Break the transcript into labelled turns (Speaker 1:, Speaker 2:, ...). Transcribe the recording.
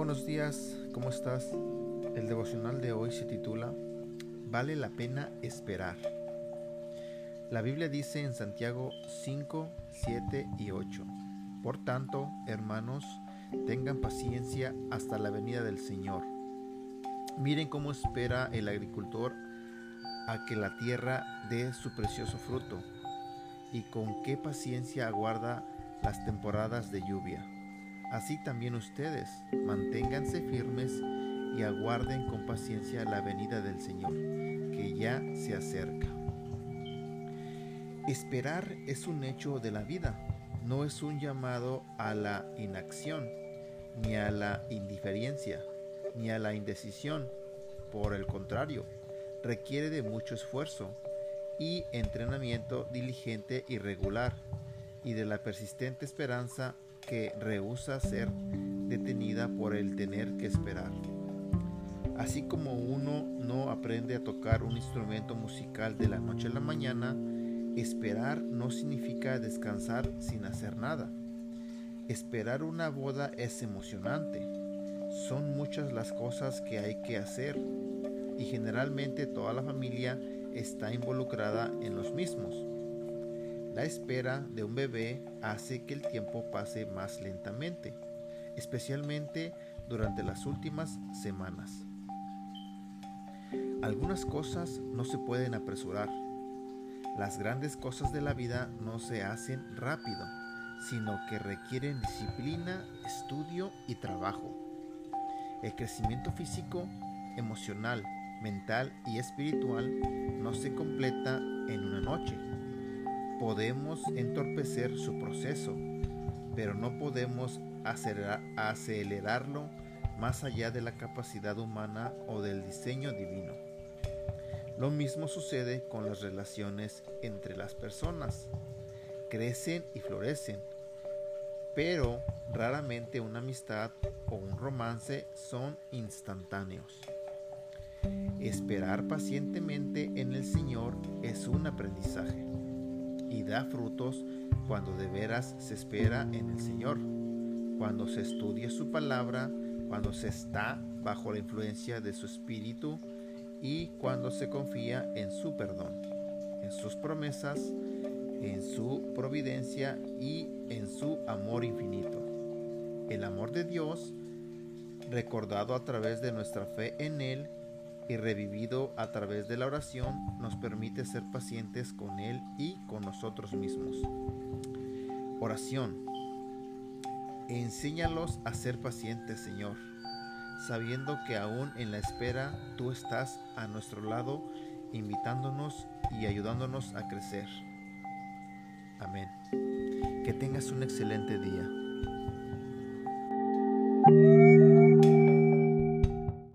Speaker 1: buenos días, ¿cómo estás? El devocional de hoy se titula Vale la pena esperar. La Biblia dice en Santiago 5, 7 y 8, Por tanto, hermanos, tengan paciencia hasta la venida del Señor. Miren cómo espera el agricultor a que la tierra dé su precioso fruto y con qué paciencia aguarda las temporadas de lluvia Así también ustedes, manténganse firmes y aguarden con paciencia la venida del Señor, que ya se acerca. Esperar es un hecho de la vida, no es un llamado a la inacción, ni a la indiferencia, ni a la indecisión. Por el contrario, requiere de mucho esfuerzo y entrenamiento diligente y regular, y de la persistente esperanza que rehúsa ser detenida por el tener que esperar. Así como uno no aprende a tocar un instrumento musical de la noche a la mañana, esperar no significa descansar sin hacer nada. Esperar una boda es emocionante. Son muchas las cosas que hay que hacer y generalmente toda la familia está involucrada en los mismos. La espera de un bebé hace que el tiempo pase más lentamente, especialmente durante las últimas semanas. Algunas cosas no se pueden apresurar. Las grandes cosas de la vida no se hacen rápido, sino que requieren disciplina, estudio y trabajo. El crecimiento físico, emocional, mental y espiritual no se completa en una noche podemos entorpecer su proceso, pero no podemos acelerarlo más allá de la capacidad humana o del diseño divino. Lo mismo sucede con las relaciones entre las personas. Crecen y florecen, pero raramente una amistad o un romance son instantáneos. Esperar pacientemente en el Señor es un aprendizaje y da frutos cuando de veras se espera en el Señor, cuando se estudia su palabra, cuando se está bajo la influencia de su espíritu y cuando se confía en su perdón, en sus promesas, en su providencia y en su amor infinito. El amor de Dios, recordado a través de nuestra fe en Él, y revivido a través de la oración nos permite ser pacientes con Él y con nosotros mismos. Oración. Enséñalos a ser pacientes, Señor, sabiendo que aún en la espera tú estás a nuestro lado, invitándonos y ayudándonos a crecer. Amén. Que tengas un excelente día.